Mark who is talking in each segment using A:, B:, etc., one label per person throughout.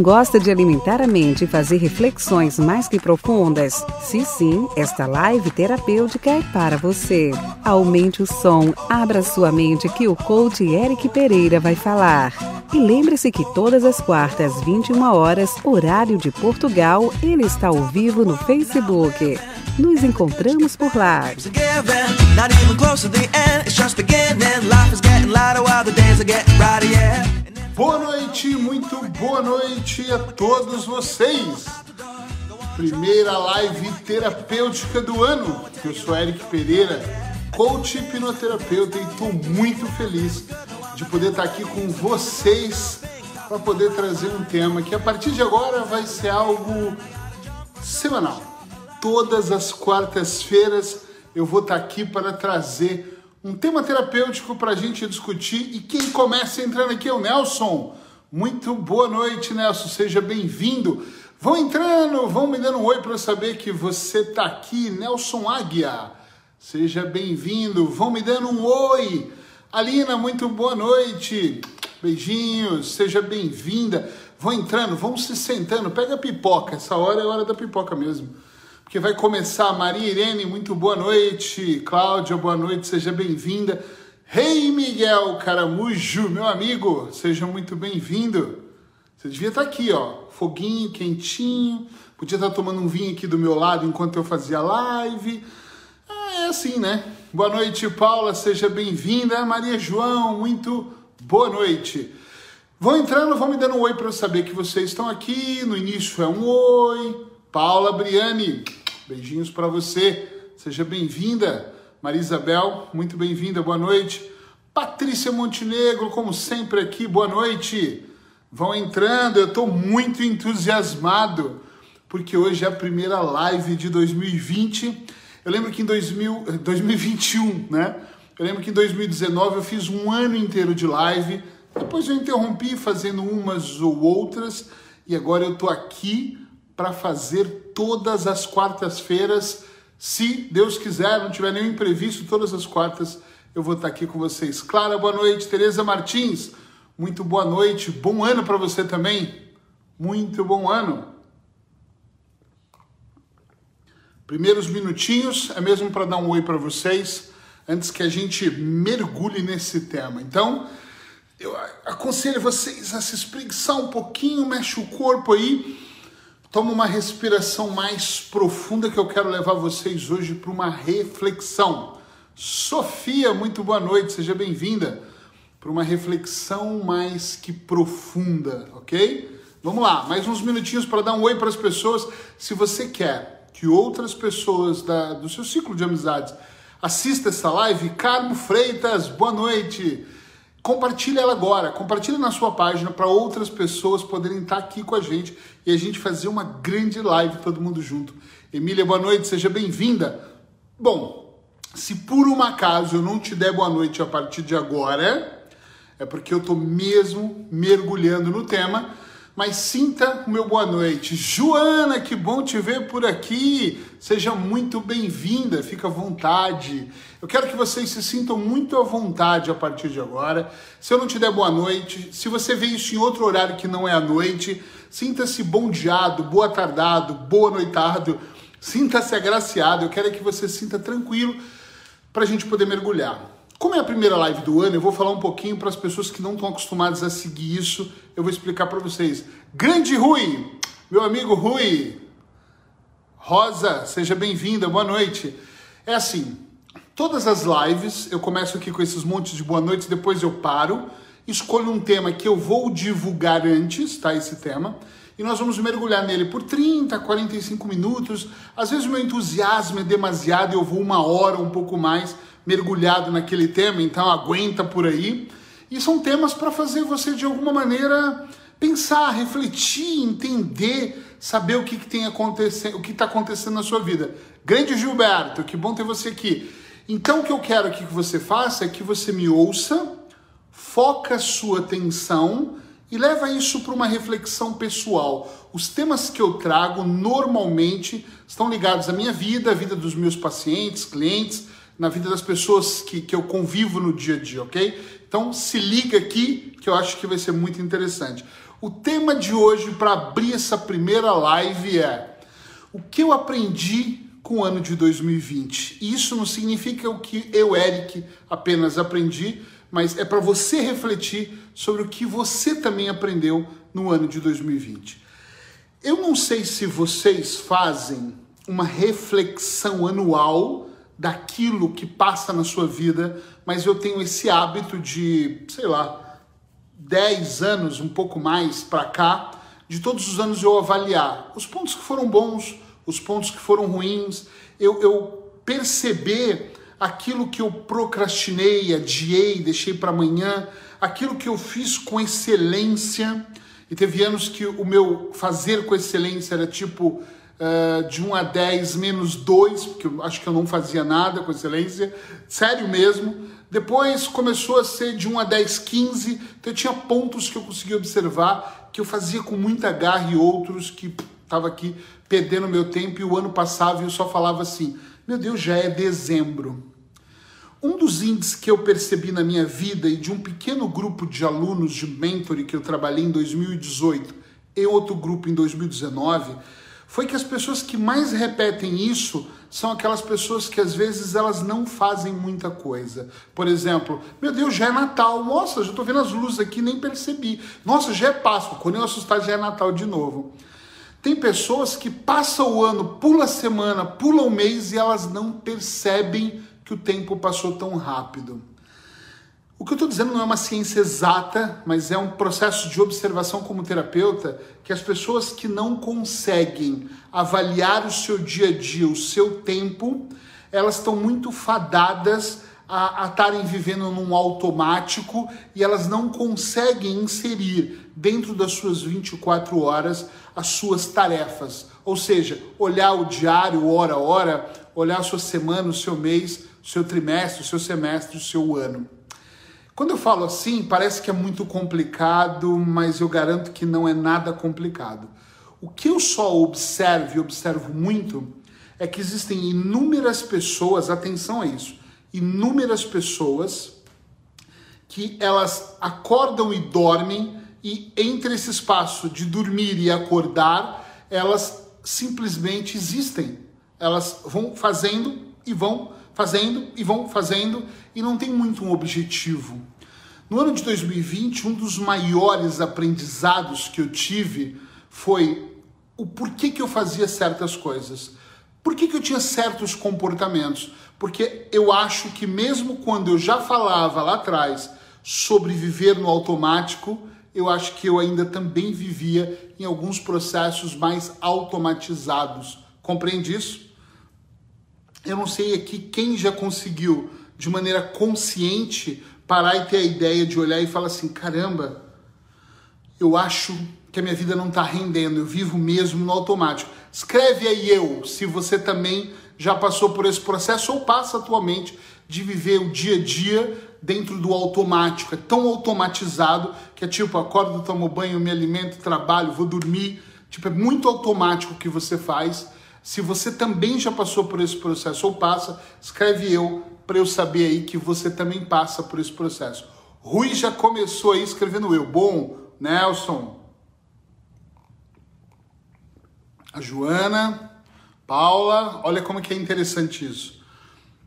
A: Gosta de alimentar a mente e fazer reflexões mais que profundas? Se sim, esta live terapêutica é para você. Aumente o som, abra sua mente que o coach Eric Pereira vai falar. E lembre-se que todas as quartas, 21 horas, horário de Portugal, ele está ao vivo no Facebook. Nos encontramos por lá.
B: Boa noite, muito boa noite a todos vocês. Primeira live terapêutica do ano. Eu sou Eric Pereira, coach hipnoterapeuta e estou muito feliz de poder estar aqui com vocês para poder trazer um tema que a partir de agora vai ser algo semanal. Todas as quartas-feiras eu vou estar aqui para trazer um tema terapêutico para a gente discutir. E quem começa entrando aqui é o Nelson. Muito boa noite, Nelson. Seja bem-vindo. Vão entrando, vão me dando um oi para eu saber que você está aqui. Nelson Águia, seja bem-vindo. Vão me dando um oi. Alina, muito boa noite. Beijinhos, seja bem-vinda. Vão entrando, vão se sentando. Pega a pipoca, essa hora é a hora da pipoca mesmo porque vai começar. Maria Irene, muito boa noite. Cláudia, boa noite, seja bem-vinda. Rei hey, Miguel Caramujo, meu amigo, seja muito bem-vindo. Você devia estar aqui, ó, foguinho, quentinho. Podia estar tomando um vinho aqui do meu lado enquanto eu fazia live. É assim, né? Boa noite, Paula, seja bem-vinda. Maria João, muito boa noite. Vão entrando, vão me dando um oi para eu saber que vocês estão aqui. No início é um oi. Paula Briani, Beijinhos para você. Seja bem-vinda. Maria Isabel, muito bem-vinda. Boa noite. Patrícia Montenegro, como sempre aqui, boa noite. Vão entrando, eu estou muito entusiasmado, porque hoje é a primeira live de 2020. Eu lembro que em 2000, 2021, né? Eu lembro que em 2019 eu fiz um ano inteiro de live, depois eu interrompi fazendo umas ou outras, e agora eu estou aqui para fazer todas as quartas-feiras. Se Deus quiser, não tiver nenhum imprevisto, todas as quartas eu vou estar aqui com vocês. Clara, boa noite. Tereza Martins, muito boa noite. Bom ano para você também. Muito bom ano. Primeiros minutinhos é mesmo para dar um oi para vocês, antes que a gente mergulhe nesse tema. Então, eu aconselho vocês a se espreguiçar um pouquinho, mexe o corpo aí Toma uma respiração mais profunda que eu quero levar vocês hoje para uma reflexão. Sofia, muito boa noite, seja bem-vinda para uma reflexão mais que profunda, ok? Vamos lá, mais uns minutinhos para dar um oi para as pessoas. Se você quer que outras pessoas da, do seu ciclo de amizades assistam essa live, Carmo Freitas, boa noite. Compartilhe ela agora, compartilhe na sua página para outras pessoas poderem estar aqui com a gente e a gente fazer uma grande live todo mundo junto. Emília, boa noite, seja bem-vinda. Bom, se por um acaso eu não te der boa noite a partir de agora, é porque eu estou mesmo mergulhando no tema mas sinta o meu boa noite. Joana, que bom te ver por aqui. Seja muito bem-vinda, fica à vontade. Eu quero que vocês se sintam muito à vontade a partir de agora. Se eu não te der boa noite, se você vê isso em outro horário que não é à noite, sinta-se bom diado, boa tardado, boa noitado, sinta-se agraciado. Eu quero que você sinta tranquilo para a gente poder mergulhar. Como é a primeira live do ano, eu vou falar um pouquinho para as pessoas que não estão acostumadas a seguir isso. Eu vou explicar para vocês. Grande Rui, meu amigo Rui, Rosa, seja bem-vinda, boa noite. É assim, todas as lives, eu começo aqui com esses montes de boa noite, depois eu paro, escolho um tema que eu vou divulgar antes, tá? Esse tema e nós vamos mergulhar nele por 30, 45 minutos. Às vezes o meu entusiasmo é demasiado, eu vou uma hora, um pouco mais mergulhado naquele tema, então aguenta por aí. E são temas para fazer você de alguma maneira pensar, refletir, entender, saber o que, que tem acontecendo, o que está acontecendo na sua vida. Grande Gilberto, que bom ter você aqui. Então o que eu quero que você faça é que você me ouça, foca sua atenção e leva isso para uma reflexão pessoal. Os temas que eu trago normalmente estão ligados à minha vida, à vida dos meus pacientes, clientes, na vida das pessoas que, que eu convivo no dia a dia, ok? Então se liga aqui que eu acho que vai ser muito interessante. O tema de hoje para abrir essa primeira live é o que eu aprendi com o ano de 2020. E isso não significa o que eu, Eric, apenas aprendi, mas é para você refletir sobre o que você também aprendeu no ano de 2020. Eu não sei se vocês fazem uma reflexão anual daquilo que passa na sua vida, mas eu tenho esse hábito de, sei lá, 10 anos, um pouco mais para cá, de todos os anos eu avaliar os pontos que foram bons, os pontos que foram ruins, eu, eu perceber aquilo que eu procrastinei, adiei, deixei para amanhã, aquilo que eu fiz com excelência. E teve anos que o meu fazer com excelência era tipo uh, de 1 a 10 menos 2, porque eu acho que eu não fazia nada com excelência, sério mesmo. Depois começou a ser de 1 a 10, 15, então eu tinha pontos que eu conseguia observar que eu fazia com muita garra e outros que estava aqui perdendo meu tempo e o ano passava e eu só falava assim: meu Deus, já é dezembro. Um dos índices que eu percebi na minha vida e de um pequeno grupo de alunos de mentoring que eu trabalhei em 2018 e outro grupo em 2019 foi que as pessoas que mais repetem isso são aquelas pessoas que às vezes elas não fazem muita coisa. Por exemplo, meu Deus, já é Natal. Nossa, já estou vendo as luzes aqui, nem percebi. Nossa, já é Páscoa. Quando eu assustar, já é Natal de novo. Tem pessoas que passam o ano, pula a semana, pula o mês e elas não percebem que o tempo passou tão rápido. O que eu estou dizendo não é uma ciência exata, mas é um processo de observação como terapeuta que as pessoas que não conseguem avaliar o seu dia a dia, o seu tempo, elas estão muito fadadas a estarem vivendo num automático e elas não conseguem inserir dentro das suas 24 horas as suas tarefas. Ou seja, olhar o diário hora a hora, olhar a sua semana, o seu mês, o seu trimestre, o seu semestre, o seu ano. Quando eu falo assim, parece que é muito complicado, mas eu garanto que não é nada complicado. O que eu só observo e observo muito é que existem inúmeras pessoas, atenção a isso, inúmeras pessoas que elas acordam e dormem e entre esse espaço de dormir e acordar, elas simplesmente existem. Elas vão fazendo e vão fazendo e vão fazendo e não tem muito um objetivo. No ano de 2020, um dos maiores aprendizados que eu tive foi o porquê que eu fazia certas coisas. Por que, que eu tinha certos comportamentos? Porque eu acho que mesmo quando eu já falava lá atrás sobre viver no automático, eu acho que eu ainda também vivia em alguns processos mais automatizados. Compreende isso? Eu não sei aqui quem já conseguiu, de maneira consciente, parar e ter a ideia de olhar e falar assim: caramba, eu acho que a minha vida não está rendendo, eu vivo mesmo no automático. Escreve aí eu, se você também já passou por esse processo ou passa atualmente de viver o dia a dia dentro do automático. É tão automatizado que é tipo, acordo, tomo banho, me alimento, trabalho, vou dormir. Tipo, é muito automático o que você faz. Se você também já passou por esse processo ou passa, escreve eu para eu saber aí que você também passa por esse processo. Rui já começou aí escrevendo eu. Bom, Nelson. A Joana, Paula, olha como que é interessante isso.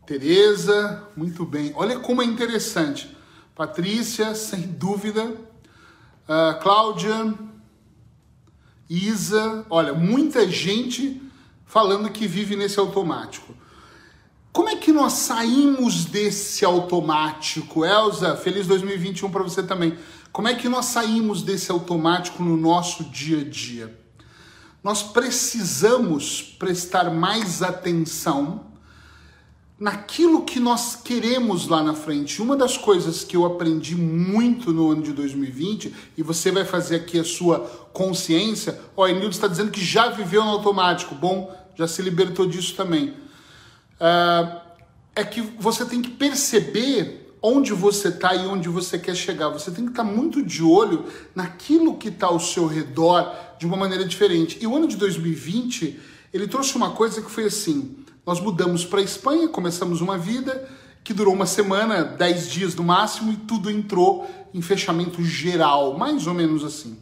B: Tereza, muito bem. Olha como é interessante. Patrícia, sem dúvida. Uh, Cláudia, Isa, olha, muita gente falando que vive nesse automático. Como é que nós saímos desse automático? Elza, feliz 2021 para você também. Como é que nós saímos desse automático no nosso dia a dia? Nós precisamos prestar mais atenção naquilo que nós queremos lá na frente. Uma das coisas que eu aprendi muito no ano de 2020, e você vai fazer aqui a sua consciência, ó, Enildo está dizendo que já viveu no automático, bom, já se libertou disso também. Uh, é que você tem que perceber onde você está e onde você quer chegar. Você tem que estar tá muito de olho naquilo que está ao seu redor de uma maneira diferente. E o ano de 2020, ele trouxe uma coisa que foi assim, nós mudamos para a Espanha, começamos uma vida que durou uma semana, dez dias no máximo, e tudo entrou em fechamento geral, mais ou menos assim.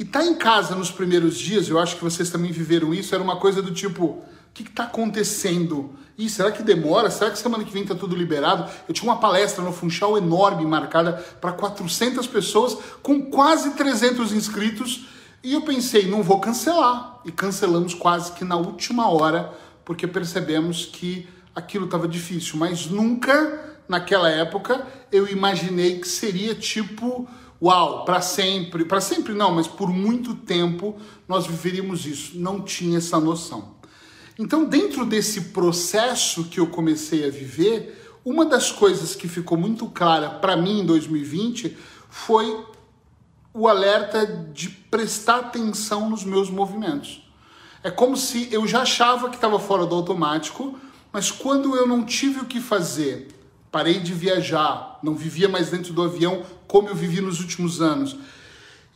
B: E tá em casa nos primeiros dias, eu acho que vocês também viveram isso, era uma coisa do tipo, o que está acontecendo? Ih, será que demora? Será que semana que vem tá tudo liberado? Eu tinha uma palestra no Funchal enorme, marcada para 400 pessoas, com quase 300 inscritos, e eu pensei, não vou cancelar. E cancelamos quase que na última hora, porque percebemos que aquilo estava difícil. Mas nunca, naquela época, eu imaginei que seria tipo, uau, para sempre. Para sempre não, mas por muito tempo nós viveríamos isso. Não tinha essa noção. Então, dentro desse processo que eu comecei a viver, uma das coisas que ficou muito clara para mim em 2020 foi o alerta de prestar atenção nos meus movimentos. É como se eu já achava que estava fora do automático, mas quando eu não tive o que fazer, parei de viajar, não vivia mais dentro do avião como eu vivi nos últimos anos,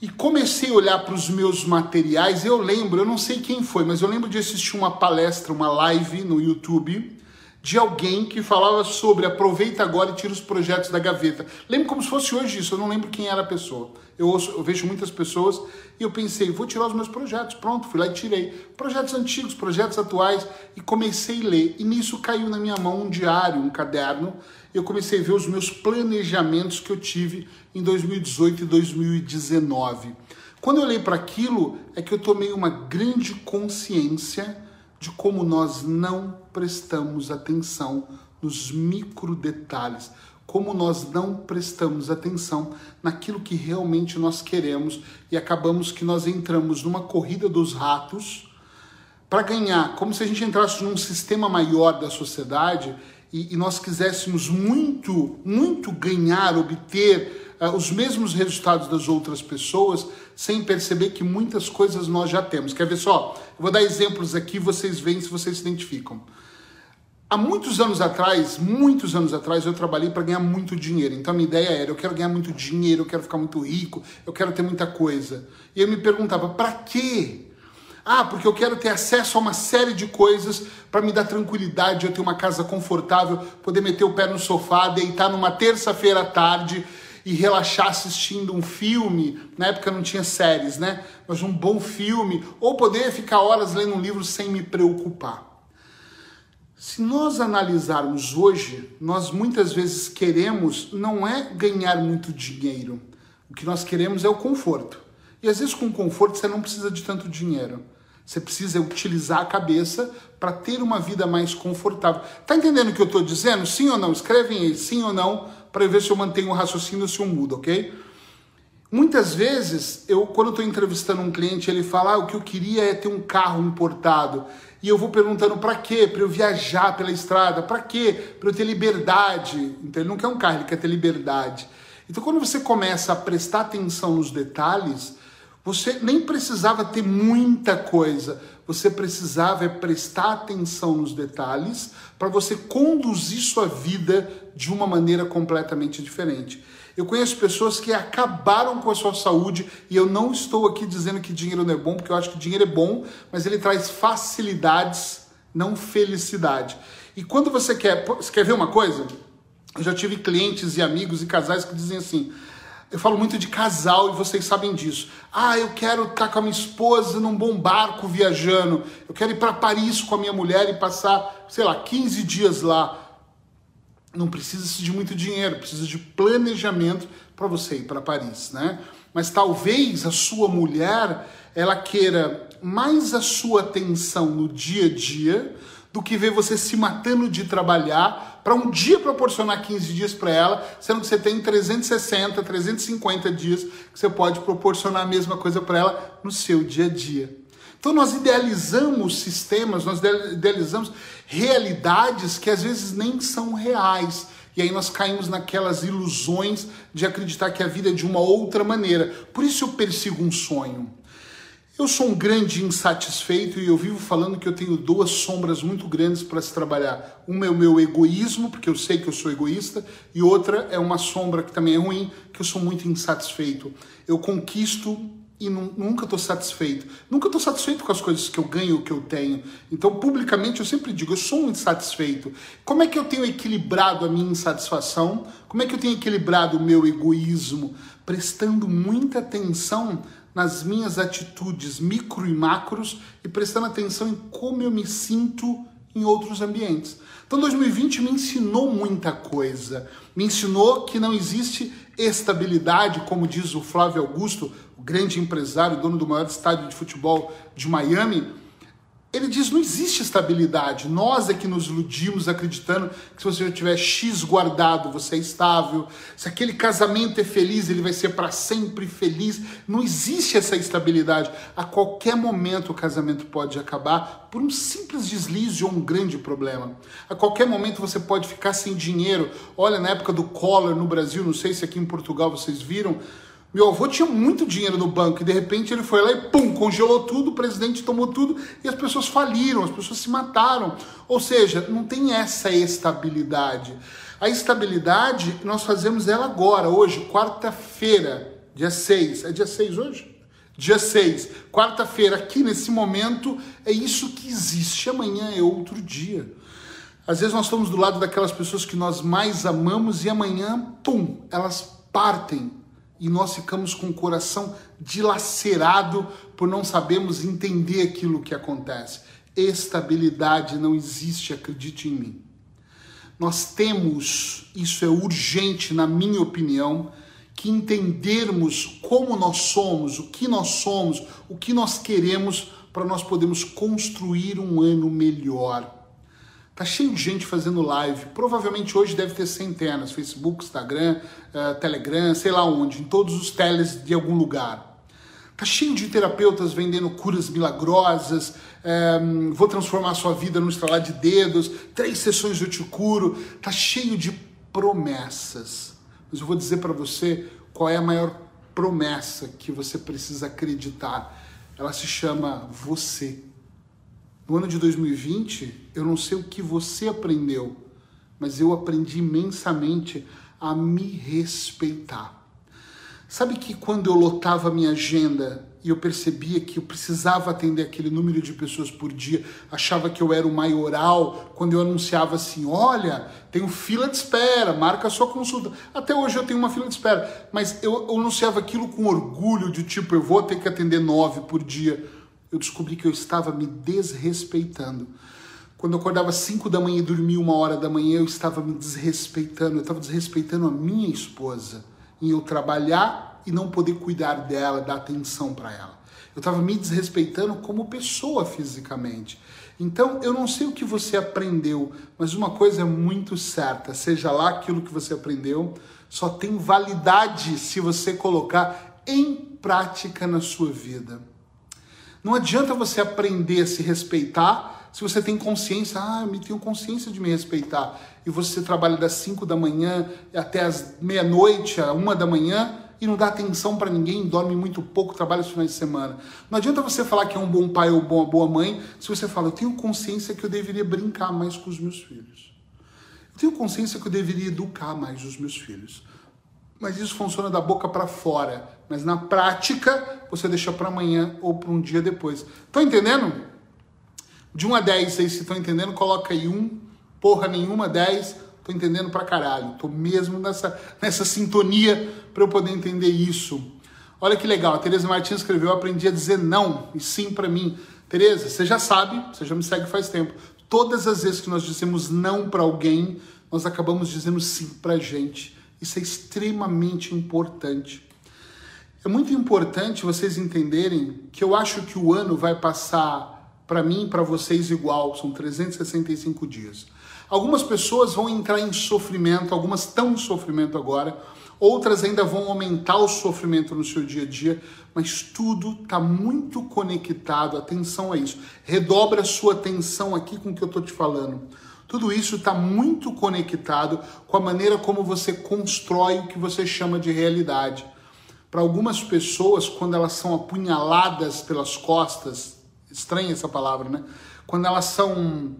B: e comecei a olhar para os meus materiais, eu lembro, eu não sei quem foi, mas eu lembro de assistir uma palestra, uma live no YouTube de alguém que falava sobre aproveita agora e tira os projetos da gaveta. Lembro como se fosse hoje isso, eu não lembro quem era a pessoa. Eu, ouço, eu vejo muitas pessoas e eu pensei, vou tirar os meus projetos. Pronto, fui lá e tirei. Projetos antigos, projetos atuais e comecei a ler. E nisso caiu na minha mão um diário, um caderno. E eu comecei a ver os meus planejamentos que eu tive em 2018 e 2019. Quando eu olhei para aquilo, é que eu tomei uma grande consciência de como nós não prestamos atenção nos micro detalhes, como nós não prestamos atenção naquilo que realmente nós queremos e acabamos que nós entramos numa corrida dos ratos para ganhar, como se a gente entrasse num sistema maior da sociedade e, e nós quiséssemos muito, muito ganhar, obter uh, os mesmos resultados das outras pessoas sem perceber que muitas coisas nós já temos. Quer ver só? Eu vou dar exemplos aqui, vocês veem se vocês se identificam. Há muitos anos atrás, muitos anos atrás, eu trabalhei para ganhar muito dinheiro. Então a minha ideia era: eu quero ganhar muito dinheiro, eu quero ficar muito rico, eu quero ter muita coisa. E eu me perguntava: para quê? Ah, porque eu quero ter acesso a uma série de coisas para me dar tranquilidade, eu ter uma casa confortável, poder meter o pé no sofá, deitar numa terça-feira à tarde e relaxar assistindo um filme, na época não tinha séries, né? Mas um bom filme, ou poder ficar horas lendo um livro sem me preocupar. Se nós analisarmos hoje, nós muitas vezes queremos não é ganhar muito dinheiro. O que nós queremos é o conforto. E às vezes com conforto você não precisa de tanto dinheiro. Você precisa utilizar a cabeça para ter uma vida mais confortável. Tá entendendo o que eu estou dizendo? Sim ou não? Escrevem aí, sim ou não, para ver se eu mantenho o raciocínio ou se eu mudo, ok? Muitas vezes, eu quando estou entrevistando um cliente, ele fala: ah, o que eu queria é ter um carro importado. E eu vou perguntando para quê? Para eu viajar pela estrada. Para quê? Para eu ter liberdade. Então ele não quer um carro, ele quer ter liberdade. Então quando você começa a prestar atenção nos detalhes, você nem precisava ter muita coisa. Você precisava é prestar atenção nos detalhes para você conduzir sua vida de uma maneira completamente diferente. Eu conheço pessoas que acabaram com a sua saúde e eu não estou aqui dizendo que dinheiro não é bom, porque eu acho que dinheiro é bom, mas ele traz facilidades, não felicidade. E quando você quer, você quer ver uma coisa? Eu já tive clientes e amigos e casais que dizem assim: eu falo muito de casal e vocês sabem disso. Ah, eu quero estar com a minha esposa num bom barco viajando. Eu quero ir para Paris com a minha mulher e passar, sei lá, 15 dias lá. Não precisa de muito dinheiro, precisa de planejamento para você ir para Paris, né? Mas talvez a sua mulher ela queira mais a sua atenção no dia a dia do que ver você se matando de trabalhar para um dia proporcionar 15 dias para ela, sendo que você tem 360, 350 dias que você pode proporcionar a mesma coisa para ela no seu dia a dia. Então nós idealizamos sistemas, nós idealizamos realidades que às vezes nem são reais. E aí nós caímos naquelas ilusões de acreditar que a vida é de uma outra maneira. Por isso eu persigo um sonho. Eu sou um grande insatisfeito e eu vivo falando que eu tenho duas sombras muito grandes para se trabalhar. Uma é o meu egoísmo, porque eu sei que eu sou egoísta, e outra é uma sombra que também é ruim, que eu sou muito insatisfeito. Eu conquisto e nunca estou satisfeito. Nunca estou satisfeito com as coisas que eu ganho, que eu tenho. Então, publicamente, eu sempre digo, eu sou um insatisfeito. Como é que eu tenho equilibrado a minha insatisfação? Como é que eu tenho equilibrado o meu egoísmo? Prestando muita atenção nas minhas atitudes micro e macros e prestando atenção em como eu me sinto em outros ambientes. Então 2020 me ensinou muita coisa. Me ensinou que não existe estabilidade, como diz o Flávio Augusto, o grande empresário, dono do maior estádio de futebol de Miami ele diz: não existe estabilidade. Nós é que nos iludimos acreditando que se você tiver X guardado, você é estável. Se aquele casamento é feliz, ele vai ser para sempre feliz. Não existe essa estabilidade. A qualquer momento o casamento pode acabar por um simples deslize ou um grande problema. A qualquer momento você pode ficar sem dinheiro. Olha, na época do Collor no Brasil, não sei se aqui em Portugal vocês viram meu avô tinha muito dinheiro no banco e de repente ele foi lá e pum, congelou tudo, o presidente tomou tudo e as pessoas faliram, as pessoas se mataram. Ou seja, não tem essa estabilidade. A estabilidade nós fazemos ela agora, hoje, quarta-feira, dia 6. É dia 6 hoje? Dia 6, quarta-feira, aqui nesse momento, é isso que existe. Amanhã é outro dia. Às vezes nós estamos do lado daquelas pessoas que nós mais amamos e amanhã, pum, elas partem e nós ficamos com o coração dilacerado por não sabermos entender aquilo que acontece. Estabilidade não existe, acredite em mim. Nós temos, isso é urgente na minha opinião, que entendermos como nós somos, o que nós somos, o que nós queremos para nós podermos construir um ano melhor. Tá cheio de gente fazendo live. Provavelmente hoje deve ter centenas. Facebook, Instagram, uh, Telegram, sei lá onde. Em todos os teles de algum lugar. Tá cheio de terapeutas vendendo curas milagrosas. Um, vou transformar a sua vida no estralar de dedos. Três sessões eu te curo. Tá cheio de promessas. Mas eu vou dizer para você qual é a maior promessa que você precisa acreditar. Ela se chama você. No ano de 2020, eu não sei o que você aprendeu, mas eu aprendi imensamente a me respeitar. Sabe que quando eu lotava minha agenda e eu percebia que eu precisava atender aquele número de pessoas por dia, achava que eu era o maioral, quando eu anunciava assim: olha, tenho fila de espera, marca a sua consulta. Até hoje eu tenho uma fila de espera, mas eu, eu anunciava aquilo com orgulho, de tipo, eu vou ter que atender nove por dia eu descobri que eu estava me desrespeitando. Quando eu acordava às 5 da manhã e dormia uma hora da manhã, eu estava me desrespeitando. Eu estava desrespeitando a minha esposa em eu trabalhar e não poder cuidar dela, dar atenção para ela. Eu estava me desrespeitando como pessoa fisicamente. Então, eu não sei o que você aprendeu, mas uma coisa é muito certa: seja lá aquilo que você aprendeu, só tem validade se você colocar em prática na sua vida. Não adianta você aprender a se respeitar se você tem consciência, ah, eu tenho consciência de me respeitar, e você trabalha das 5 da manhã até as meia-noite, a uma da manhã, e não dá atenção para ninguém, dorme muito pouco, trabalha os finais de semana. Não adianta você falar que é um bom pai ou uma boa mãe se você fala, eu tenho consciência que eu deveria brincar mais com os meus filhos. Eu tenho consciência que eu deveria educar mais os meus filhos. Mas isso funciona da boca para fora. Mas na prática, você deixa para amanhã ou para um dia depois. Estão entendendo? De 1 a 10, vocês estão entendendo? Coloca aí 1, porra nenhuma, 10. Tô entendendo pra caralho. Tô mesmo nessa, nessa sintonia para eu poder entender isso. Olha que legal, a Tereza Martins escreveu: Eu aprendi a dizer não e sim para mim. Tereza, você já sabe, você já me segue faz tempo. Todas as vezes que nós dizemos não para alguém, nós acabamos dizendo sim pra gente. Isso é extremamente importante. É muito importante vocês entenderem que eu acho que o ano vai passar para mim e para vocês igual, são 365 dias. Algumas pessoas vão entrar em sofrimento, algumas estão em sofrimento agora, outras ainda vão aumentar o sofrimento no seu dia a dia, mas tudo está muito conectado. Atenção a isso. Redobra a sua atenção aqui com o que eu estou te falando. Tudo isso está muito conectado com a maneira como você constrói o que você chama de realidade. Para algumas pessoas, quando elas são apunhaladas pelas costas, estranha essa palavra, né? Quando elas são.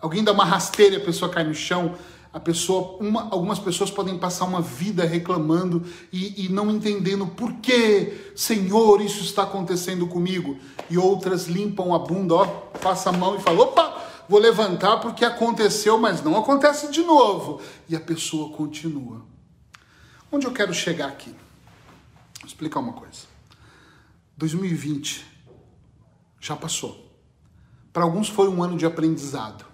B: Alguém dá uma rasteira e a pessoa cai no chão, a pessoa, uma, algumas pessoas podem passar uma vida reclamando e, e, não entendendo por que, Senhor, isso está acontecendo comigo. E outras limpam a bunda, ó, passa a mão e fala: opa, vou levantar porque aconteceu, mas não acontece de novo. E a pessoa continua. Onde eu quero chegar aqui? Vou explicar uma coisa. 2020 já passou. Para alguns foi um ano de aprendizado.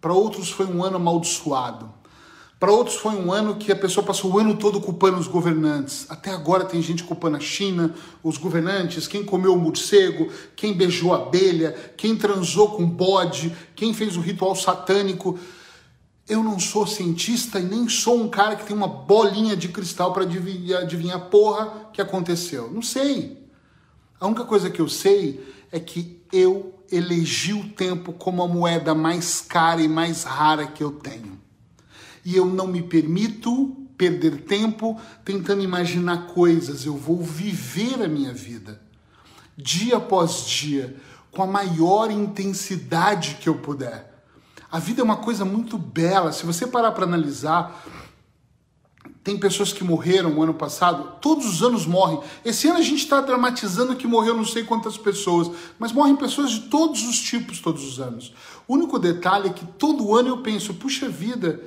B: Para outros foi um ano amaldiçoado. Para outros foi um ano que a pessoa passou o ano todo culpando os governantes. Até agora tem gente culpando a China, os governantes, quem comeu o morcego, quem beijou a abelha, quem transou com bode, quem fez o ritual satânico. Eu não sou cientista e nem sou um cara que tem uma bolinha de cristal para adivinhar, adivinhar a porra que aconteceu. Não sei. A única coisa que eu sei é que eu elegi o tempo como a moeda mais cara e mais rara que eu tenho. E eu não me permito perder tempo tentando imaginar coisas, eu vou viver a minha vida, dia após dia, com a maior intensidade que eu puder. A vida é uma coisa muito bela, se você parar para analisar, tem pessoas que morreram no ano passado, todos os anos morrem. Esse ano a gente está dramatizando que morreu não sei quantas pessoas, mas morrem pessoas de todos os tipos todos os anos. O único detalhe é que todo ano eu penso, puxa vida,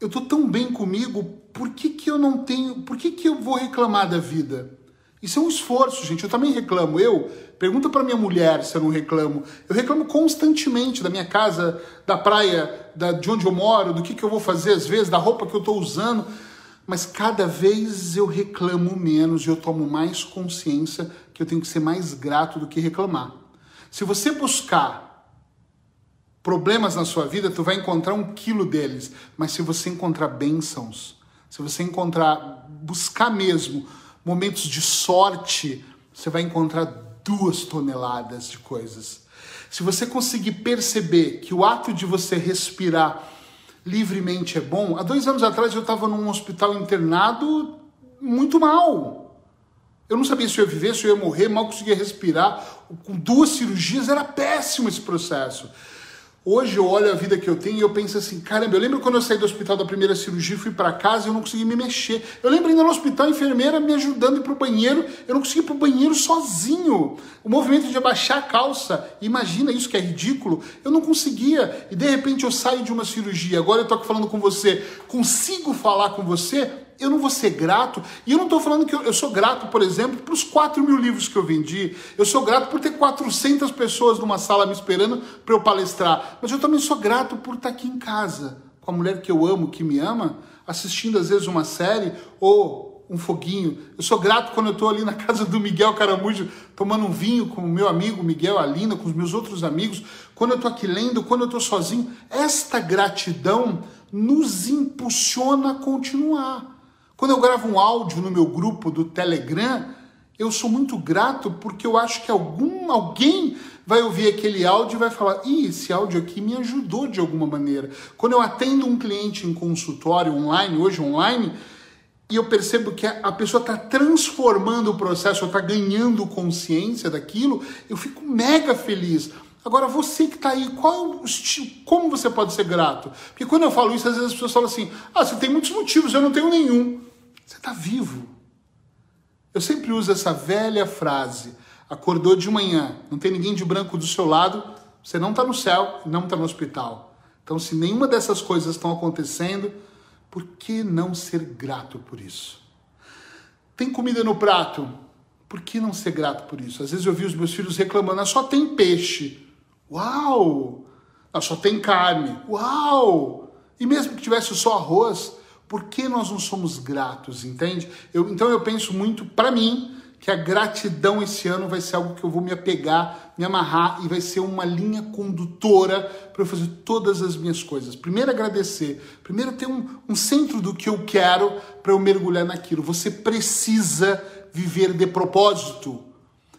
B: eu estou tão bem comigo, por que, que eu não tenho, por que, que eu vou reclamar da vida? Isso é um esforço, gente. Eu também reclamo. Eu, pergunta para minha mulher se eu não reclamo. Eu reclamo constantemente da minha casa, da praia, da, de onde eu moro, do que, que eu vou fazer às vezes, da roupa que eu estou usando. Mas cada vez eu reclamo menos e eu tomo mais consciência que eu tenho que ser mais grato do que reclamar. Se você buscar problemas na sua vida, tu vai encontrar um quilo deles. Mas se você encontrar bênçãos, se você encontrar, buscar mesmo momentos de sorte, você vai encontrar duas toneladas de coisas. Se você conseguir perceber que o ato de você respirar livremente é bom, há dois anos atrás eu estava num hospital internado muito mal. Eu não sabia se eu ia viver, se eu ia morrer, mal conseguia respirar. Com duas cirurgias era péssimo esse processo. Hoje eu olho a vida que eu tenho e eu penso assim, caramba, eu lembro quando eu saí do hospital da primeira cirurgia, fui para casa e eu não consegui me mexer. Eu lembro ainda no hospital, a enfermeira me ajudando a ir pro banheiro, eu não consegui ir pro banheiro sozinho. O movimento de abaixar a calça, imagina isso que é ridículo, eu não conseguia. E de repente eu saio de uma cirurgia, agora eu tô aqui falando com você, consigo falar com você, eu não vou ser grato. E eu não estou falando que eu, eu, sou grato, por exemplo, para os 4 mil livros que eu vendi. Eu sou grato por ter 400 pessoas numa sala me esperando para eu palestrar. Mas eu também sou grato por estar aqui em casa, com a mulher que eu amo, que me ama, assistindo às vezes uma série ou um foguinho. Eu sou grato quando eu estou ali na casa do Miguel Caramujo, tomando um vinho com o meu amigo Miguel Alina, com os meus outros amigos. Quando eu estou aqui lendo, quando eu estou sozinho. Esta gratidão nos impulsiona a continuar. Quando eu gravo um áudio no meu grupo do Telegram, eu sou muito grato porque eu acho que algum, alguém vai ouvir aquele áudio e vai falar: Ih, esse áudio aqui me ajudou de alguma maneira. Quando eu atendo um cliente em consultório online, hoje online, e eu percebo que a pessoa está transformando o processo, está ganhando consciência daquilo, eu fico mega feliz. Agora, você que está aí, qual, como você pode ser grato? Porque quando eu falo isso, às vezes as pessoas falam assim: ah, você tem muitos motivos, eu não tenho nenhum. Você está vivo. Eu sempre uso essa velha frase: acordou de manhã, não tem ninguém de branco do seu lado, você não está no céu, não está no hospital. Então, se nenhuma dessas coisas estão acontecendo, por que não ser grato por isso? Tem comida no prato? Por que não ser grato por isso? Às vezes eu vi os meus filhos reclamando, ah, só tem peixe. Uau! Ah, só tem carne. Uau! E mesmo que tivesse só arroz, por que nós não somos gratos, entende? Eu, então eu penso muito para mim que a gratidão esse ano vai ser algo que eu vou me apegar, me amarrar e vai ser uma linha condutora para eu fazer todas as minhas coisas. Primeiro agradecer, primeiro ter um, um centro do que eu quero para eu mergulhar naquilo. Você precisa viver de propósito.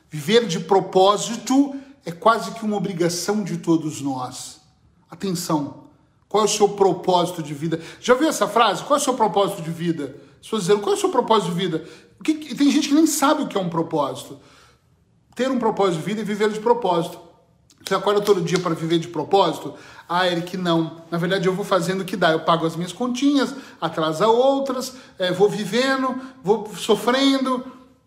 B: Viver de propósito é quase que uma obrigação de todos nós. Atenção, qual é o seu propósito de vida? Já ouviu essa frase? Qual é o seu propósito de vida? As pessoas dizendo, qual é o seu propósito de vida? Que, tem gente que nem sabe o que é um propósito. Ter um propósito de vida e viver de propósito. Você acorda todo dia para viver de propósito? Ah, Eric, não. Na verdade, eu vou fazendo o que dá. Eu pago as minhas continhas, atrasa outras, é, vou vivendo, vou sofrendo.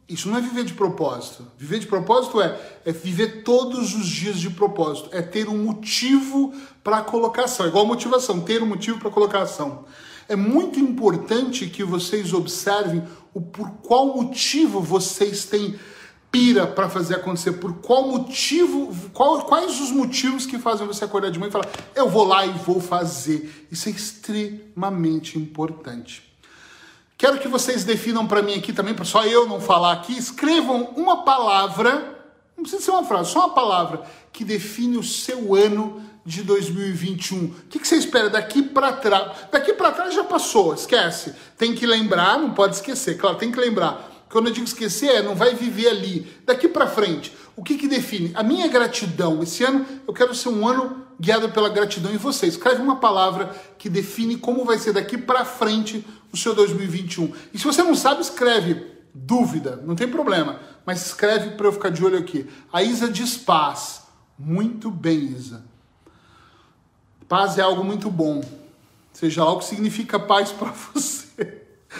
B: Isso não é viver de propósito. Viver de propósito é, é viver todos os dias de propósito. É ter um motivo para colocação. É igual motivação, ter um motivo para colocação. É muito importante que vocês observem o por qual motivo vocês têm pira para fazer acontecer, por qual motivo, qual, quais os motivos que fazem você acordar de manhã e falar, eu vou lá e vou fazer. Isso é extremamente importante. Quero que vocês definam para mim aqui também, para só eu não falar aqui, escrevam uma palavra, não precisa ser uma frase, só uma palavra que define o seu ano de 2021. O que, que você espera daqui para trás? Daqui para trás já passou, esquece. Tem que lembrar, não pode esquecer, claro, tem que lembrar. Quando eu digo esquecer, é não vai viver ali. Daqui para frente, o que, que define? A minha gratidão. Esse ano eu quero ser um ano guiado pela gratidão em você. Escreve uma palavra que define como vai ser daqui para frente o seu 2021. E se você não sabe, escreve dúvida, não tem problema, mas escreve para eu ficar de olho aqui. A Isa diz paz. Muito bem, Isa. Paz é algo muito bom. Seja algo que significa paz para você.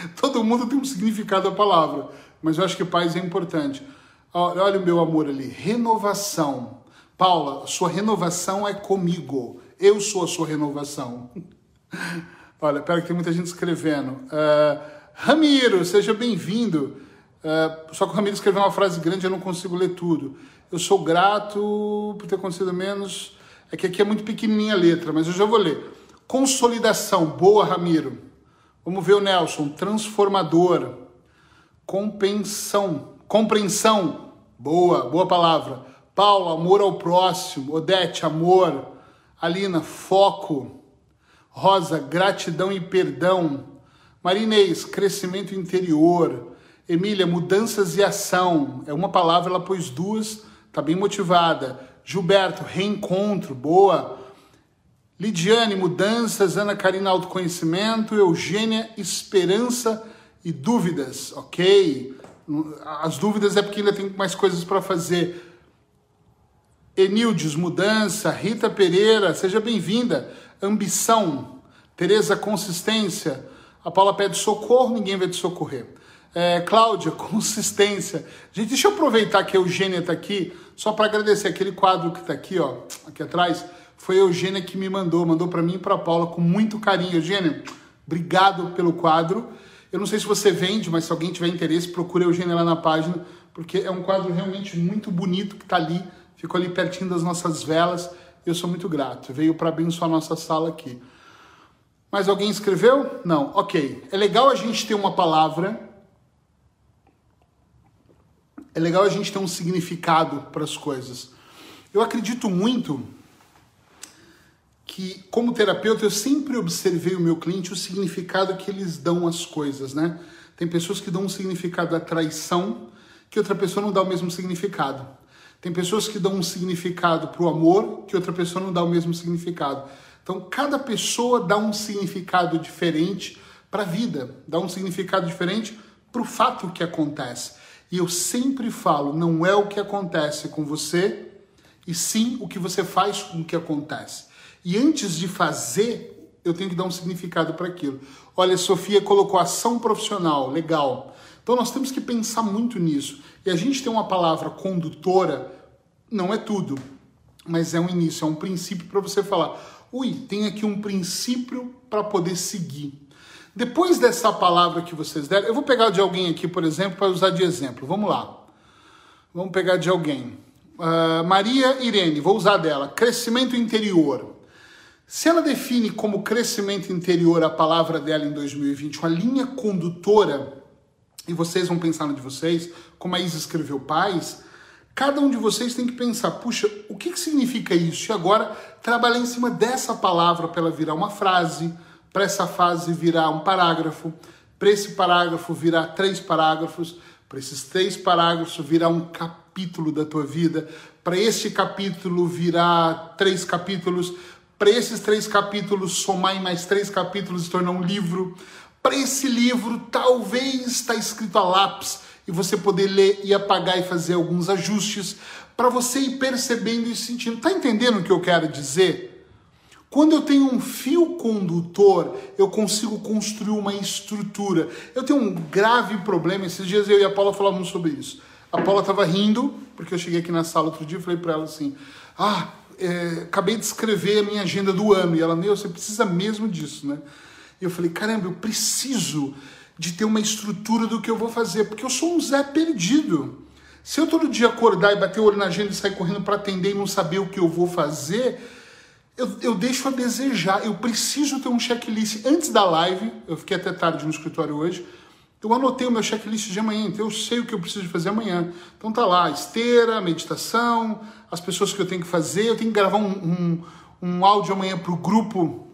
B: Todo mundo tem um significado da palavra, mas eu acho que paz é importante. Olha o meu amor ali, renovação. Paula, sua renovação é comigo. Eu sou a sua renovação. Olha, pera que tem muita gente escrevendo. Uh, Ramiro, seja bem-vindo. Uh, só que o Ramiro escreveu uma frase grande, eu não consigo ler tudo. Eu sou grato por ter acontecido menos. É que aqui é muito pequenininha a letra, mas eu já vou ler. Consolidação, boa, Ramiro. Vamos ver o Nelson. Transformador. Compensão. Compreensão. Boa, boa palavra. Paulo, amor ao próximo. Odete, amor. Alina, foco. Rosa, gratidão e perdão. Marinês, crescimento interior. Emília, mudanças e ação. É uma palavra, ela pôs duas, tá bem motivada. Gilberto, reencontro, boa. Lidiane, mudanças. Ana Karina, autoconhecimento. Eugênia, esperança e dúvidas. Ok. As dúvidas é porque ainda tem mais coisas para fazer. Enildes, mudança. Rita Pereira, seja bem-vinda. Ambição. Tereza, consistência. A Paula pede socorro, ninguém vai te socorrer. É, Cláudia, consistência. Gente, deixa eu aproveitar que a Eugênia está aqui, só para agradecer aquele quadro que está aqui, ó, aqui atrás foi a Eugênia que me mandou, mandou para mim e para Paula com muito carinho. Eugênia, obrigado pelo quadro. Eu não sei se você vende, mas se alguém tiver interesse, procure a Eugênia lá na página, porque é um quadro realmente muito bonito que está ali, ficou ali pertinho das nossas velas. Eu sou muito grato. Veio para abençoar a nossa sala aqui. Mas alguém escreveu? Não. Ok. É legal a gente ter uma palavra. É legal a gente ter um significado para as coisas. Eu acredito muito que, como terapeuta, eu sempre observei o meu cliente o significado que eles dão às coisas, né? Tem pessoas que dão um significado à traição que outra pessoa não dá o mesmo significado. Tem pessoas que dão um significado para o amor que outra pessoa não dá o mesmo significado. Então, cada pessoa dá um significado diferente para a vida, dá um significado diferente para o fato que acontece. E eu sempre falo, não é o que acontece com você, e sim o que você faz com o que acontece. E antes de fazer, eu tenho que dar um significado para aquilo. Olha, Sofia colocou ação profissional, legal. Então nós temos que pensar muito nisso. E a gente tem uma palavra condutora, não é tudo, mas é um início, é um princípio para você falar. Ui, tem aqui um princípio para poder seguir. Depois dessa palavra que vocês deram, eu vou pegar de alguém aqui, por exemplo, para usar de exemplo. Vamos lá. Vamos pegar de alguém. Uh, Maria Irene, vou usar dela. Crescimento interior. Se ela define como crescimento interior a palavra dela em 2020, uma linha condutora, e vocês vão pensar no de vocês, como a Isa escreveu paz, cada um de vocês tem que pensar, puxa, o que, que significa isso? E agora trabalhar em cima dessa palavra para ela virar uma frase, para essa frase virar um parágrafo, para esse parágrafo virar três parágrafos, para esses três parágrafos virar um capítulo da tua vida, para este capítulo virar três capítulos, para esses três capítulos somar em mais três capítulos e tornar um livro. Para esse livro, talvez está escrito a lápis e você poder ler e apagar e fazer alguns ajustes para você ir percebendo e sentindo. Tá entendendo o que eu quero dizer? Quando eu tenho um fio condutor, eu consigo construir uma estrutura. Eu tenho um grave problema. Esses dias eu e a Paula falávamos sobre isso. A Paula estava rindo, porque eu cheguei aqui na sala outro dia e falei para ela assim: Ah, é, acabei de escrever a minha agenda do ano. E ela, meu, você precisa mesmo disso, né? E eu falei, caramba, eu preciso de ter uma estrutura do que eu vou fazer, porque eu sou um Zé perdido. Se eu todo dia acordar e bater o olho na agenda e sair correndo para atender e não saber o que eu vou fazer, eu, eu deixo a desejar. Eu preciso ter um checklist. Antes da live, eu fiquei até tarde no escritório hoje, eu anotei o meu checklist de amanhã, então eu sei o que eu preciso fazer amanhã. Então tá lá, esteira, meditação, as pessoas que eu tenho que fazer, eu tenho que gravar um, um, um áudio amanhã para o grupo,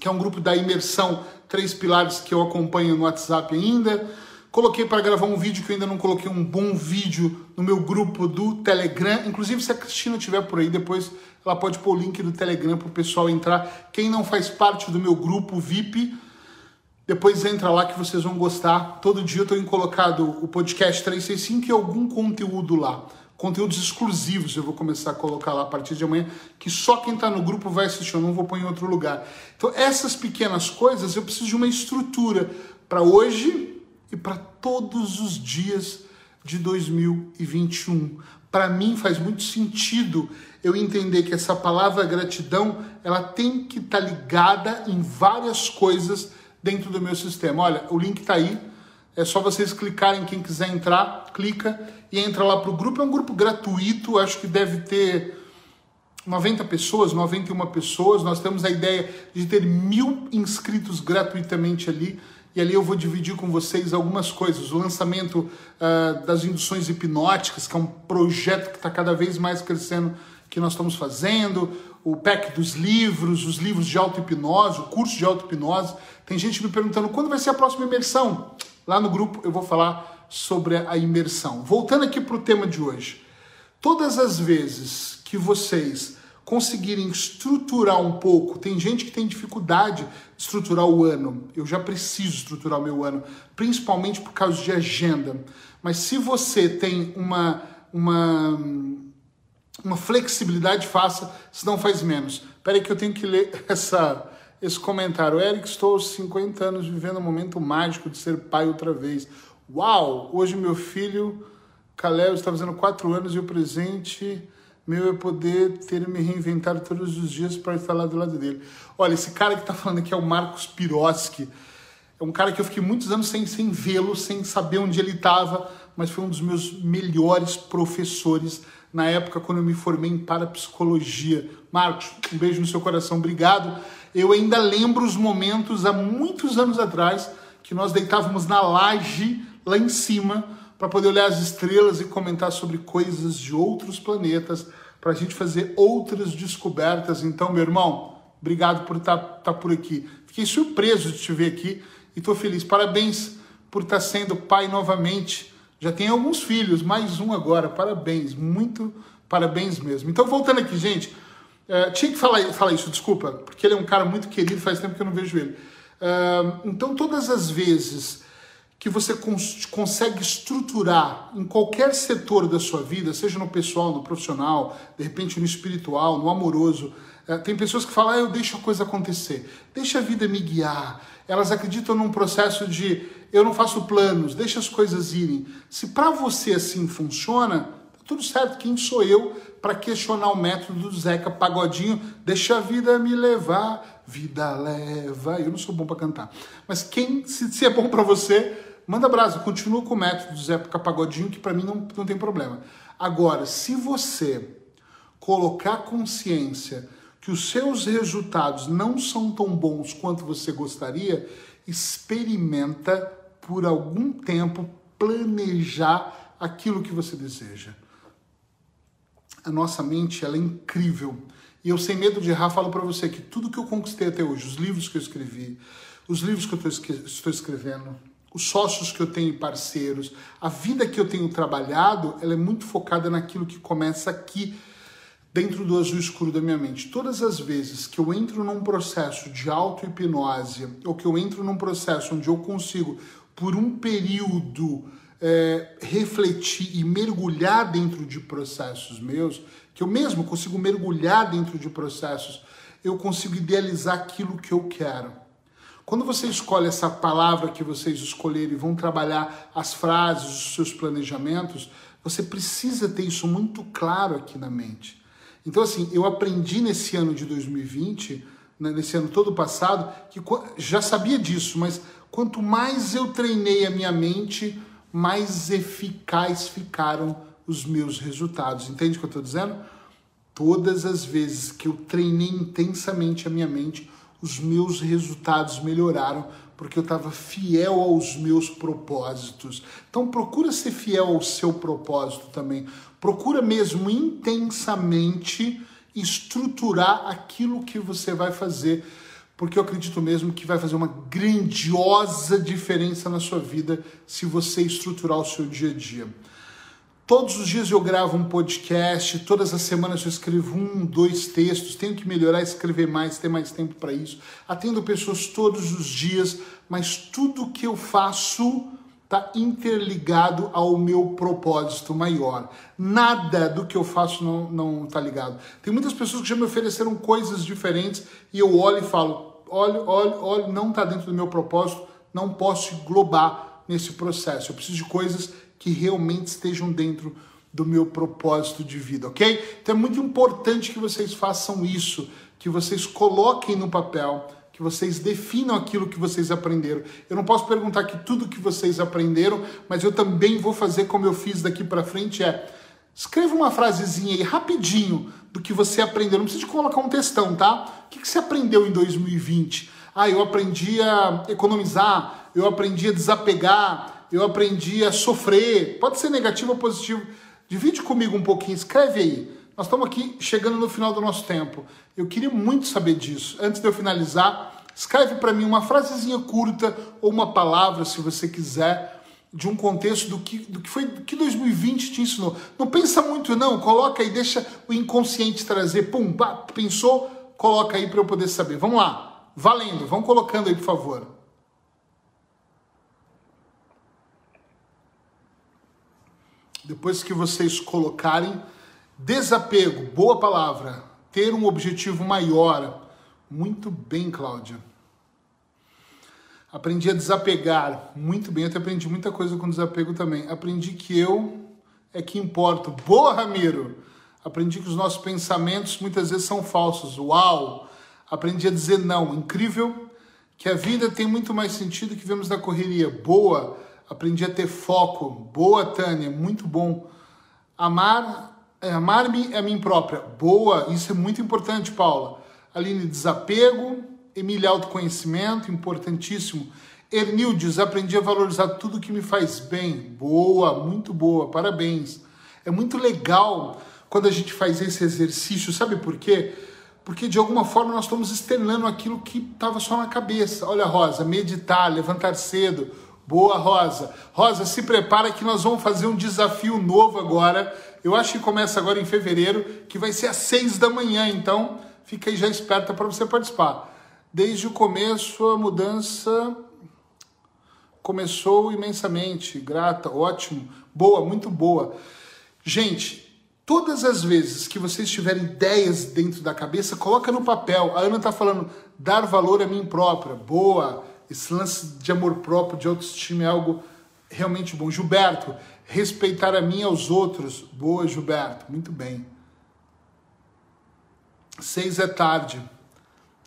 B: que é um grupo da imersão Três Pilares que eu acompanho no WhatsApp ainda. Coloquei para gravar um vídeo que eu ainda não coloquei um bom vídeo no meu grupo do Telegram. Inclusive, se a Cristina estiver por aí, depois ela pode pôr o link do Telegram para o pessoal entrar. Quem não faz parte do meu grupo VIP, depois entra lá que vocês vão gostar. Todo dia eu tenho colocado o podcast 365 e algum conteúdo lá. Conteúdos exclusivos eu vou começar a colocar lá a partir de amanhã, que só quem está no grupo vai assistir, eu não vou pôr em outro lugar. Então, essas pequenas coisas eu preciso de uma estrutura para hoje e para todos os dias de 2021. Para mim faz muito sentido eu entender que essa palavra gratidão, ela tem que estar tá ligada em várias coisas dentro do meu sistema. Olha, o link está aí. É só vocês clicarem, quem quiser entrar, clica e entra lá para o grupo. É um grupo gratuito, acho que deve ter 90 pessoas, 91 pessoas. Nós temos a ideia de ter mil inscritos gratuitamente ali. E ali eu vou dividir com vocês algumas coisas. O lançamento uh, das induções hipnóticas, que é um projeto que está cada vez mais crescendo, que nós estamos fazendo. O pack dos livros, os livros de auto-hipnose, o curso de auto-hipnose. Tem gente me perguntando quando vai ser a próxima imersão. Lá no grupo eu vou falar sobre a imersão. Voltando aqui para o tema de hoje. Todas as vezes que vocês conseguirem estruturar um pouco, tem gente que tem dificuldade de estruturar o ano. Eu já preciso estruturar o meu ano, principalmente por causa de agenda. Mas se você tem uma uma uma flexibilidade, faça, senão faz menos. Espera aí que eu tenho que ler essa esse comentário. Eric, estou aos 50 anos vivendo um momento mágico de ser pai outra vez. Uau! Hoje meu filho, Caleb, está fazendo 4 anos e o presente meu é poder ter me reinventado todos os dias para estar lá do lado dele. Olha, esse cara que está falando aqui é o Marcos Piroski. É um cara que eu fiquei muitos anos sem, sem vê-lo, sem saber onde ele estava, mas foi um dos meus melhores professores na época quando eu me formei em parapsicologia. Marcos, um beijo no seu coração, obrigado. Eu ainda lembro os momentos há muitos anos atrás que nós deitávamos na laje lá em cima para poder olhar as estrelas e comentar sobre coisas de outros planetas, para a gente fazer outras descobertas. Então, meu irmão, obrigado por estar tá, tá por aqui. Fiquei surpreso de te ver aqui e estou feliz. Parabéns por estar tá sendo pai novamente. Já tem alguns filhos, mais um agora. Parabéns, muito parabéns mesmo. Então, voltando aqui, gente. Uh, tinha que falar, falar isso, desculpa, porque ele é um cara muito querido, faz tempo que eu não vejo ele. Uh, então, todas as vezes que você cons consegue estruturar em qualquer setor da sua vida, seja no pessoal, no profissional, de repente no espiritual, no amoroso, uh, tem pessoas que falam, ah, eu deixo a coisa acontecer, deixa a vida me guiar. Elas acreditam num processo de eu não faço planos, deixa as coisas irem. Se para você assim funciona, tudo certo, quem sou eu para questionar o método do Zeca Pagodinho, deixa a vida me levar, vida leva. Eu não sou bom para cantar, mas quem se, se é bom para você, manda brasa, continua com o método do Zeca Pagodinho, que para mim não, não tem problema. Agora, se você colocar consciência que os seus resultados não são tão bons quanto você gostaria, experimenta por algum tempo planejar aquilo que você deseja a nossa mente ela é incrível. E eu, sem medo de errar, falo para você que tudo que eu conquistei até hoje, os livros que eu escrevi, os livros que eu estou escrevendo, os sócios que eu tenho parceiros, a vida que eu tenho trabalhado, ela é muito focada naquilo que começa aqui, dentro do azul escuro da minha mente. Todas as vezes que eu entro num processo de auto-hipnose, ou que eu entro num processo onde eu consigo, por um período, é, refletir e mergulhar dentro de processos meus, que eu mesmo consigo mergulhar dentro de processos, eu consigo idealizar aquilo que eu quero. Quando você escolhe essa palavra que vocês escolherem e vão trabalhar as frases, os seus planejamentos, você precisa ter isso muito claro aqui na mente. Então, assim, eu aprendi nesse ano de 2020, né, nesse ano todo passado, que já sabia disso, mas quanto mais eu treinei a minha mente, mais eficaz ficaram os meus resultados. Entende o que eu estou dizendo? Todas as vezes que eu treinei intensamente a minha mente, os meus resultados melhoraram porque eu estava fiel aos meus propósitos. Então procura ser fiel ao seu propósito também. Procura mesmo intensamente estruturar aquilo que você vai fazer, porque eu acredito mesmo que vai fazer uma grandiosa diferença na sua vida se você estruturar o seu dia a dia. Todos os dias eu gravo um podcast, todas as semanas eu escrevo um, dois textos, tenho que melhorar, escrever mais, ter mais tempo para isso. Atendo pessoas todos os dias, mas tudo que eu faço está interligado ao meu propósito maior. Nada do que eu faço não está ligado. Tem muitas pessoas que já me ofereceram coisas diferentes e eu olho e falo: olha, olha, olha, não está dentro do meu propósito, não posso englobar nesse processo. Eu preciso de coisas que realmente estejam dentro do meu propósito de vida, ok? Então é muito importante que vocês façam isso, que vocês coloquem no papel, que vocês definam aquilo que vocês aprenderam. Eu não posso perguntar que tudo que vocês aprenderam, mas eu também vou fazer como eu fiz daqui para frente é escreva uma frasezinha aí rapidinho do que você aprendeu. Não precisa de colocar um textão, tá? O que, que você aprendeu em 2020? Ah, eu aprendi a economizar, eu aprendi a desapegar, eu aprendi a sofrer. Pode ser negativo ou positivo. Divide comigo um pouquinho, escreve aí. Nós estamos aqui chegando no final do nosso tempo. Eu queria muito saber disso. Antes de eu finalizar, escreve para mim uma frasezinha curta ou uma palavra, se você quiser, de um contexto do que, do que foi do que 2020 te ensinou. Não pensa muito, não. Coloca aí, deixa o inconsciente trazer. Pum, pensou? Coloca aí para eu poder saber. Vamos lá. Valendo. Vamos colocando aí, por favor. depois que vocês colocarem desapego, boa palavra, ter um objetivo maior. Muito bem, Cláudia. Aprendi a desapegar. Muito bem, até aprendi muita coisa com desapego também. Aprendi que eu é que importo. Boa, Ramiro! Aprendi que os nossos pensamentos muitas vezes são falsos. Uau! Aprendi a dizer não. Incrível que a vida tem muito mais sentido que vemos na correria. Boa! aprendi a ter foco. Boa, Tânia, muito bom. Amar, é, amar-me a mim própria. Boa, isso é muito importante, Paula. Aline, desapego. Emília, autoconhecimento, importantíssimo. Ernildes, aprendi a valorizar tudo que me faz bem. Boa, muito boa, parabéns. É muito legal quando a gente faz esse exercício, sabe por quê? Porque de alguma forma nós estamos externando aquilo que estava só na cabeça. Olha, Rosa, meditar, levantar cedo, Boa, Rosa. Rosa, se prepara que nós vamos fazer um desafio novo agora. Eu acho que começa agora em fevereiro, que vai ser às seis da manhã. Então, fica aí já esperta para você participar. Desde o começo, a mudança começou imensamente. Grata, ótimo. Boa, muito boa. Gente, todas as vezes que vocês tiverem ideias dentro da cabeça, coloca no papel. A Ana está falando, dar valor a mim própria. Boa esse lance de amor próprio, de autoestima é algo realmente bom. Gilberto, respeitar a mim e aos outros. Boa, Gilberto, muito bem. Seis é tarde.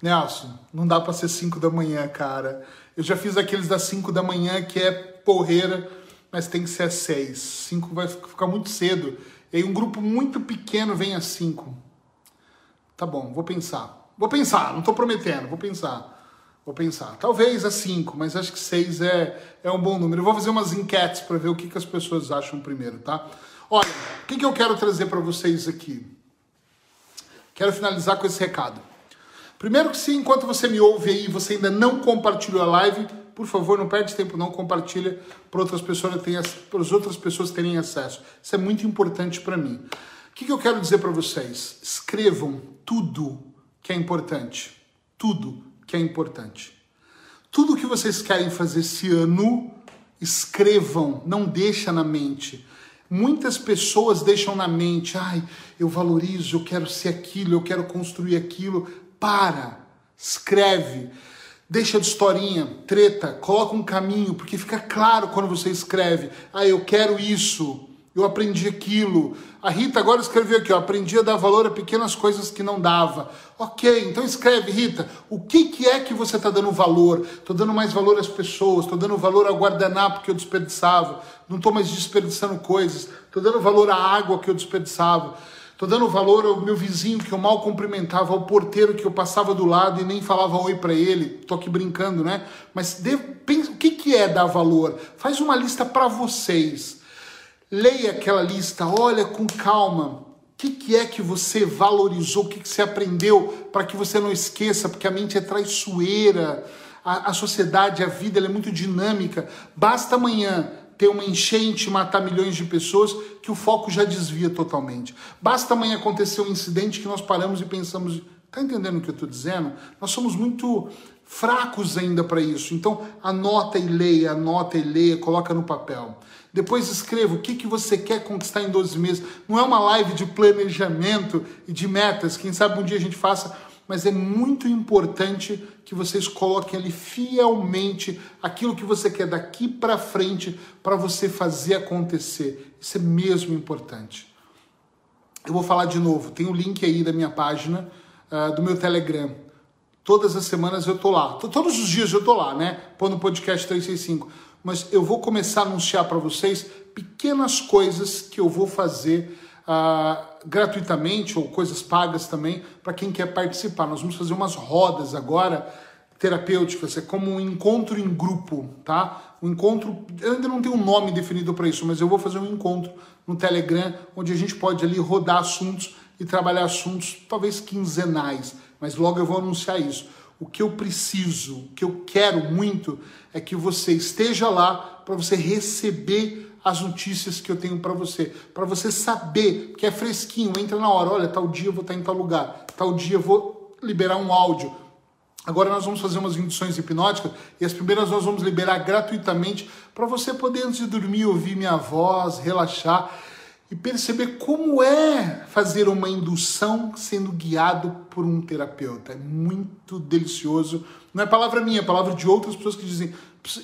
B: Nelson, não dá para ser cinco da manhã, cara. Eu já fiz aqueles das cinco da manhã que é porreira, mas tem que ser às seis. Cinco vai ficar muito cedo. E aí um grupo muito pequeno vem às cinco. Tá bom, vou pensar. Vou pensar, não estou prometendo, vou pensar. Vou pensar. Talvez a 5, mas acho que 6 é, é um bom número. Eu vou fazer umas enquetes para ver o que, que as pessoas acham primeiro, tá? Olha, o que, que eu quero trazer para vocês aqui? Quero finalizar com esse recado. Primeiro que se enquanto você me ouve aí, você ainda não compartilhou a live, por favor, não perde tempo, não compartilha para outras pessoas terem, para as outras pessoas terem acesso. Isso é muito importante para mim. O que, que eu quero dizer para vocês? Escrevam tudo que é importante. Tudo que é importante. Tudo que vocês querem fazer esse ano, escrevam, não deixa na mente. Muitas pessoas deixam na mente, ai, eu valorizo, eu quero ser aquilo, eu quero construir aquilo. Para, escreve, deixa de historinha, treta, coloca um caminho, porque fica claro quando você escreve, ah, eu quero isso, eu aprendi aquilo. A Rita agora escreveu aqui, ó, aprendi a dar valor a pequenas coisas que não dava. Ok, então escreve, Rita, o que, que é que você está dando valor? Estou dando mais valor às pessoas, estou dando valor ao guardanapo que eu desperdiçava, não estou mais desperdiçando coisas, estou dando valor à água que eu desperdiçava. Estou dando valor ao meu vizinho que eu mal cumprimentava, ao porteiro que eu passava do lado e nem falava oi para ele. Estou aqui brincando, né? Mas devo, pensa, o que, que é dar valor? Faz uma lista para vocês. Leia aquela lista, olha com calma. O que, que é que você valorizou, o que, que você aprendeu para que você não esqueça, porque a mente é traiçoeira. A, a sociedade, a vida, é muito dinâmica. Basta amanhã ter uma enchente, matar milhões de pessoas, que o foco já desvia totalmente. Basta amanhã acontecer um incidente que nós paramos e pensamos, tá entendendo o que eu estou dizendo? Nós somos muito fracos ainda para isso. Então, anota e leia, anota e leia, coloca no papel. Depois escreva o que, que você quer conquistar em 12 meses. Não é uma live de planejamento e de metas. Quem sabe um dia a gente faça mas é muito importante que vocês coloquem ali fielmente aquilo que você quer daqui para frente para você fazer acontecer. Isso é mesmo importante. Eu vou falar de novo, tem o um link aí da minha página, uh, do meu Telegram. Todas as semanas eu tô lá. Todos os dias eu tô lá, né? Pondo podcast 365. Mas eu vou começar a anunciar para vocês pequenas coisas que eu vou fazer uh, gratuitamente ou coisas pagas também para quem quer participar. Nós vamos fazer umas rodas agora terapêuticas, é como um encontro em grupo, tá? Um encontro, eu ainda não tenho um nome definido para isso, mas eu vou fazer um encontro no Telegram onde a gente pode ali rodar assuntos e trabalhar assuntos talvez quinzenais, mas logo eu vou anunciar isso. O que eu preciso, o que eu quero muito é que você esteja lá para você receber as notícias que eu tenho para você, para você saber que é fresquinho, entra na hora, olha, tal dia eu vou estar em tal lugar, tal dia eu vou liberar um áudio. Agora nós vamos fazer umas induções hipnóticas e as primeiras nós vamos liberar gratuitamente para você poder antes de dormir ouvir minha voz, relaxar e perceber como é fazer uma indução sendo guiado por um terapeuta. É muito delicioso. Não é palavra minha, é palavra de outras pessoas que dizem: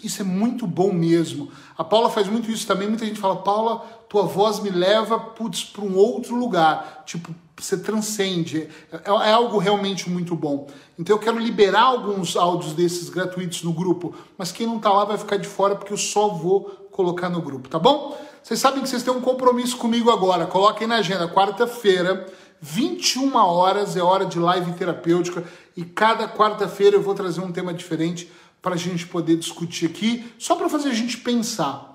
B: isso é muito bom mesmo. A Paula faz muito isso também. Muita gente fala: Paula, tua voz me leva para um outro lugar. Tipo, você transcende. É, é, algo realmente muito bom. Então eu quero liberar alguns áudios desses gratuitos no grupo, mas quem não está lá vai ficar de fora porque eu só vou colocar no grupo, tá bom? Vocês sabem que vocês têm um compromisso comigo agora. Coloquem na agenda, quarta-feira, 21 horas é hora de live terapêutica e cada quarta-feira eu vou trazer um tema diferente para a gente poder discutir aqui, só para fazer a gente pensar.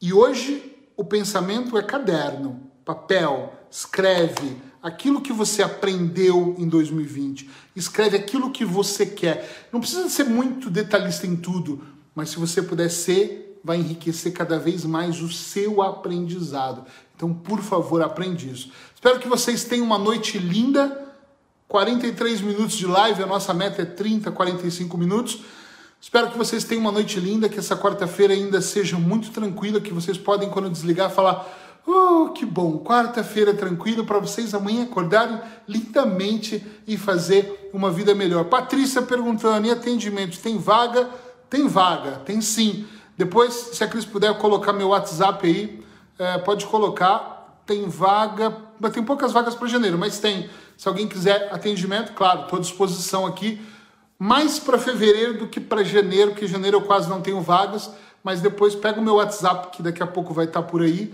B: E hoje o pensamento é caderno, papel, escreve aquilo que você aprendeu em 2020, escreve aquilo que você quer. Não precisa ser muito detalhista em tudo, mas se você puder ser, vai enriquecer cada vez mais o seu aprendizado. Então, por favor, aprende isso. Espero que vocês tenham uma noite linda. 43 minutos de live, a nossa meta é 30, 45 minutos. Espero que vocês tenham uma noite linda, que essa quarta-feira ainda seja muito tranquila, que vocês podem, quando desligar, falar: Oh, que bom, quarta-feira tranquilo para vocês amanhã acordarem lindamente e fazer uma vida melhor. Patrícia perguntando: e atendimento? Tem vaga? Tem vaga, tem sim. Depois, se a Cris puder colocar meu WhatsApp aí, é, pode colocar. Tem vaga, tem poucas vagas para janeiro, mas tem. Se alguém quiser atendimento, claro, estou à disposição aqui. Mais para fevereiro do que para janeiro, que janeiro eu quase não tenho vagas. Mas depois pega o meu WhatsApp, que daqui a pouco vai estar tá por aí,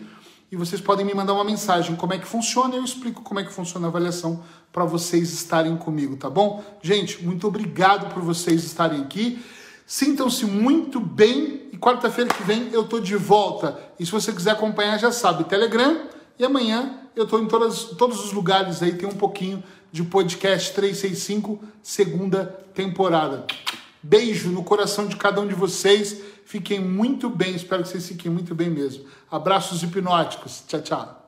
B: e vocês podem me mandar uma mensagem como é que funciona e eu explico como é que funciona a avaliação para vocês estarem comigo, tá bom? Gente, muito obrigado por vocês estarem aqui. Sintam-se muito bem e quarta-feira que vem eu tô de volta. E se você quiser acompanhar, já sabe, Telegram. E amanhã eu tô em todas, todos os lugares aí, tem um pouquinho de podcast 365, segunda temporada. Beijo no coração de cada um de vocês. Fiquem muito bem, espero que vocês fiquem muito bem mesmo. Abraços hipnóticos. Tchau, tchau.